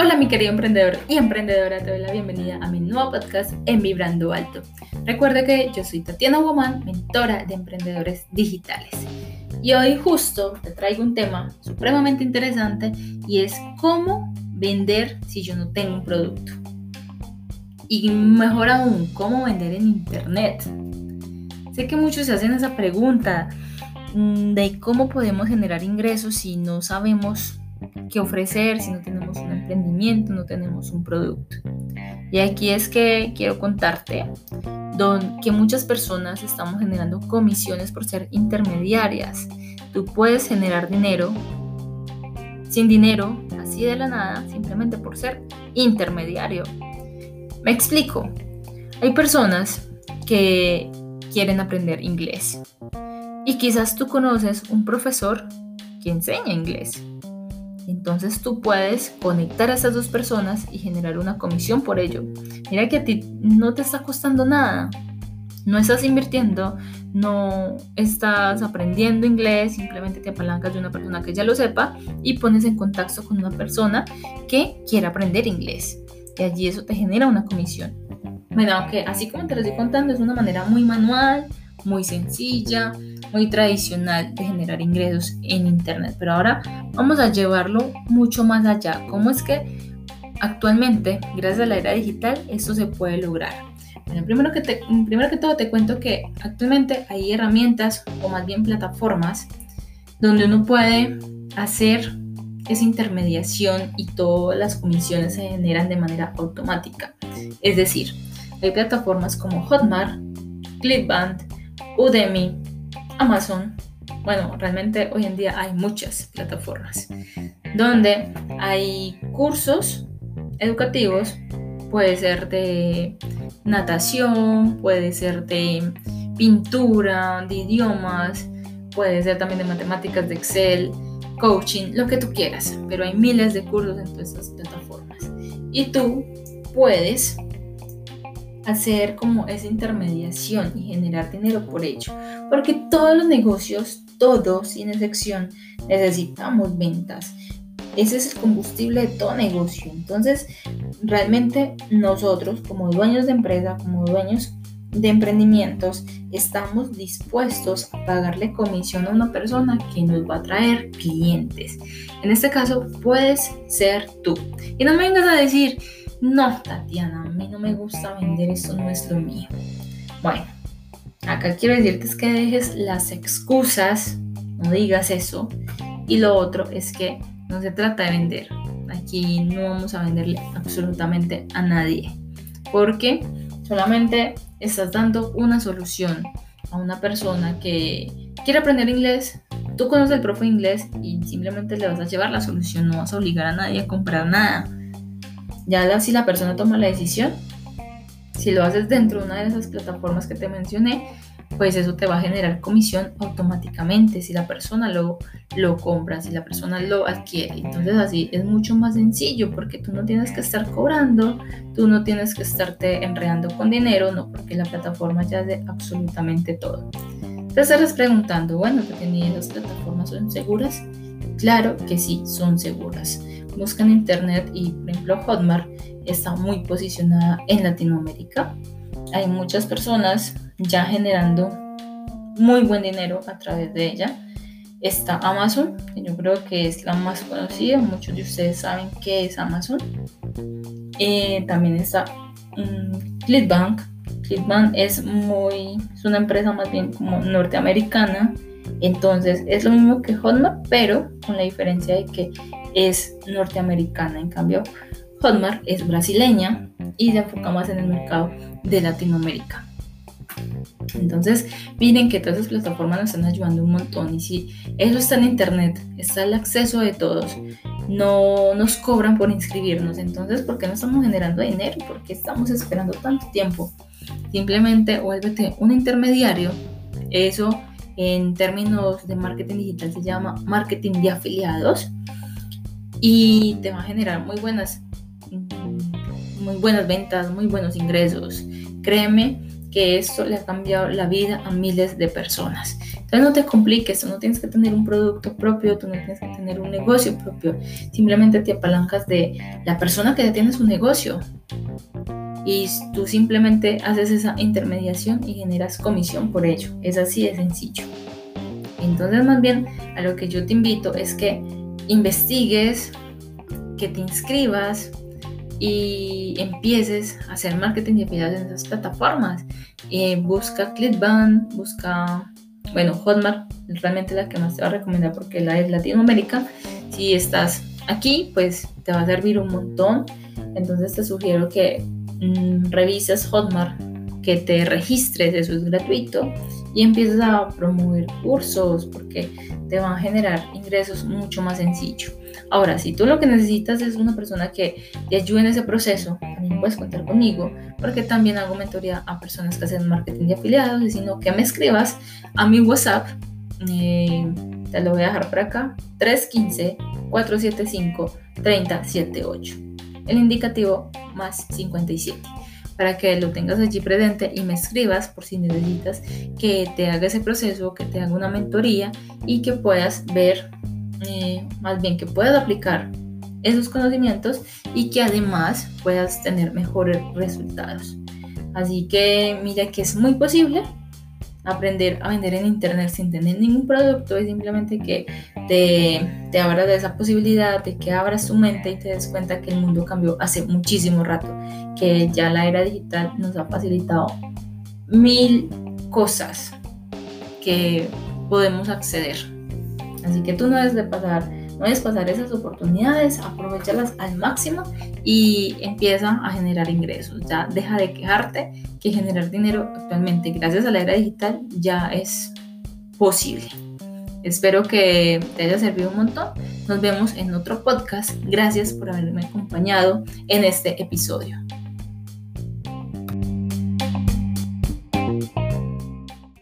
Hola mi querido emprendedor y emprendedora, te doy la bienvenida a mi nuevo podcast en Vibrando Alto. Recuerda que yo soy Tatiana Woman, mentora de emprendedores digitales. Y hoy justo te traigo un tema supremamente interesante y es cómo vender si yo no tengo un producto. Y mejor aún, cómo vender en internet. Sé que muchos se hacen esa pregunta mm, de cómo podemos generar ingresos si no sabemos qué ofrecer, si no tenemos un emprendimiento, no tenemos un producto. Y aquí es que quiero contarte que muchas personas estamos generando comisiones por ser intermediarias. Tú puedes generar dinero sin dinero, así de la nada, simplemente por ser intermediario. Me explico. Hay personas que quieren aprender inglés y quizás tú conoces un profesor que enseña inglés entonces tú puedes conectar a esas dos personas y generar una comisión por ello. Mira que a ti no te está costando nada. No estás invirtiendo, no estás aprendiendo inglés, simplemente te apalancas de una persona que ya lo sepa y pones en contacto con una persona que quiere aprender inglés. Y allí eso te genera una comisión. Bueno, aunque así como te lo estoy contando, es una manera muy manual, muy sencilla, muy tradicional de generar ingresos en Internet. Pero ahora vamos a llevarlo mucho más allá. ¿Cómo es que actualmente, gracias a la era digital, esto se puede lograr? Bueno, primero que, primero que todo te cuento que actualmente hay herramientas o más bien plataformas donde uno puede hacer esa intermediación y todas las comisiones se generan de manera automática. Es decir, hay plataformas como Hotmart, Clickbank, Udemy, Amazon. Bueno, realmente hoy en día hay muchas plataformas donde hay cursos educativos, puede ser de natación, puede ser de pintura, de idiomas, puede ser también de matemáticas, de Excel, coaching, lo que tú quieras, pero hay miles de cursos en todas estas plataformas. Y tú puedes hacer como esa intermediación y generar dinero por ello. Porque todos los negocios, todos sin excepción, necesitamos ventas. Ese es el combustible de todo negocio. Entonces, realmente nosotros como dueños de empresa, como dueños de emprendimientos, estamos dispuestos a pagarle comisión a una persona que nos va a traer clientes. En este caso, puedes ser tú. Y no me vengas a decir, no, Tatiana, a mí no me gusta vender, eso no es lo mío. Bueno, acá quiero decirte es que dejes las excusas, no digas eso. Y lo otro es que no se trata de vender. Aquí no vamos a venderle absolutamente a nadie. Porque solamente estás dando una solución a una persona que quiere aprender inglés. Tú conoces el profe inglés y simplemente le vas a llevar la solución. No vas a obligar a nadie a comprar nada. Ya si la persona toma la decisión, si lo haces dentro de una de esas plataformas que te mencioné, pues eso te va a generar comisión automáticamente si la persona lo, lo compra, si la persona lo adquiere. Entonces así es mucho más sencillo porque tú no tienes que estar cobrando, tú no tienes que estarte enredando con dinero, no, porque la plataforma ya hace absolutamente todo. Te estarás preguntando, bueno, ¿que esas plataformas son seguras? Claro que sí, son seguras buscan internet y por ejemplo Hotmart está muy posicionada en Latinoamérica. Hay muchas personas ya generando muy buen dinero a través de ella. Está Amazon, que yo creo que es la más conocida, muchos de ustedes saben qué es Amazon. Eh, también está um, Clickbank. Clickbank es muy, es una empresa más bien como norteamericana, entonces es lo mismo que Hotmart, pero con la diferencia de que es norteamericana. En cambio, Hotmart es brasileña y se enfoca más en el mercado de Latinoamérica. Entonces, miren que todas esas plataformas nos están ayudando un montón. Y si eso está en internet, está el acceso de todos, no nos cobran por inscribirnos. Entonces, ¿por qué no estamos generando dinero? ¿Por qué estamos esperando tanto tiempo? Simplemente vuélvete un intermediario. Eso en términos de marketing digital se llama marketing de afiliados y te va a generar muy buenas, muy buenas ventas, muy buenos ingresos. Créeme que esto le ha cambiado la vida a miles de personas. Entonces no te compliques, tú no tienes que tener un producto propio, tú no tienes que tener un negocio propio, simplemente te apalancas de la persona que ya tiene su negocio y tú simplemente haces esa intermediación y generas comisión por ello. Es así de sencillo. Entonces más bien a lo que yo te invito es que investigues, que te inscribas, y empieces a hacer marketing de afiliados en esas plataformas. Eh, busca Clickbank, busca, bueno, Hotmart, realmente la que más te va a recomendar porque la es Latinoamérica. Si estás aquí, pues te va a servir un montón. Entonces te sugiero que mm, revises Hotmart, que te registres, eso es gratuito, y empieces a promover cursos porque te van a generar ingresos mucho más sencillo. Ahora, si tú lo que necesitas es una persona que te ayude en ese proceso, también puedes contar conmigo, porque también hago mentoría a personas que hacen marketing de afiliados, y sino que me escribas a mi WhatsApp, eh, te lo voy a dejar por acá, 315-475-3078. El indicativo más 57 para que lo tengas allí presente y me escribas por si necesitas que te haga ese proceso, que te haga una mentoría y que puedas ver eh, más bien que puedas aplicar esos conocimientos y que además puedas tener mejores resultados. Así que mira que es muy posible aprender a vender en internet sin tener ningún producto, es simplemente que te, te abras de esa posibilidad, de que abras tu mente y te des cuenta que el mundo cambió hace muchísimo rato, que ya la era digital nos ha facilitado mil cosas que podemos acceder. Así que tú no debes de pasar, no debes pasar esas oportunidades, aprovecharlas al máximo y empieza a generar ingresos. Ya deja de quejarte que generar dinero actualmente gracias a la era digital ya es posible. Espero que te haya servido un montón. Nos vemos en otro podcast. Gracias por haberme acompañado en este episodio.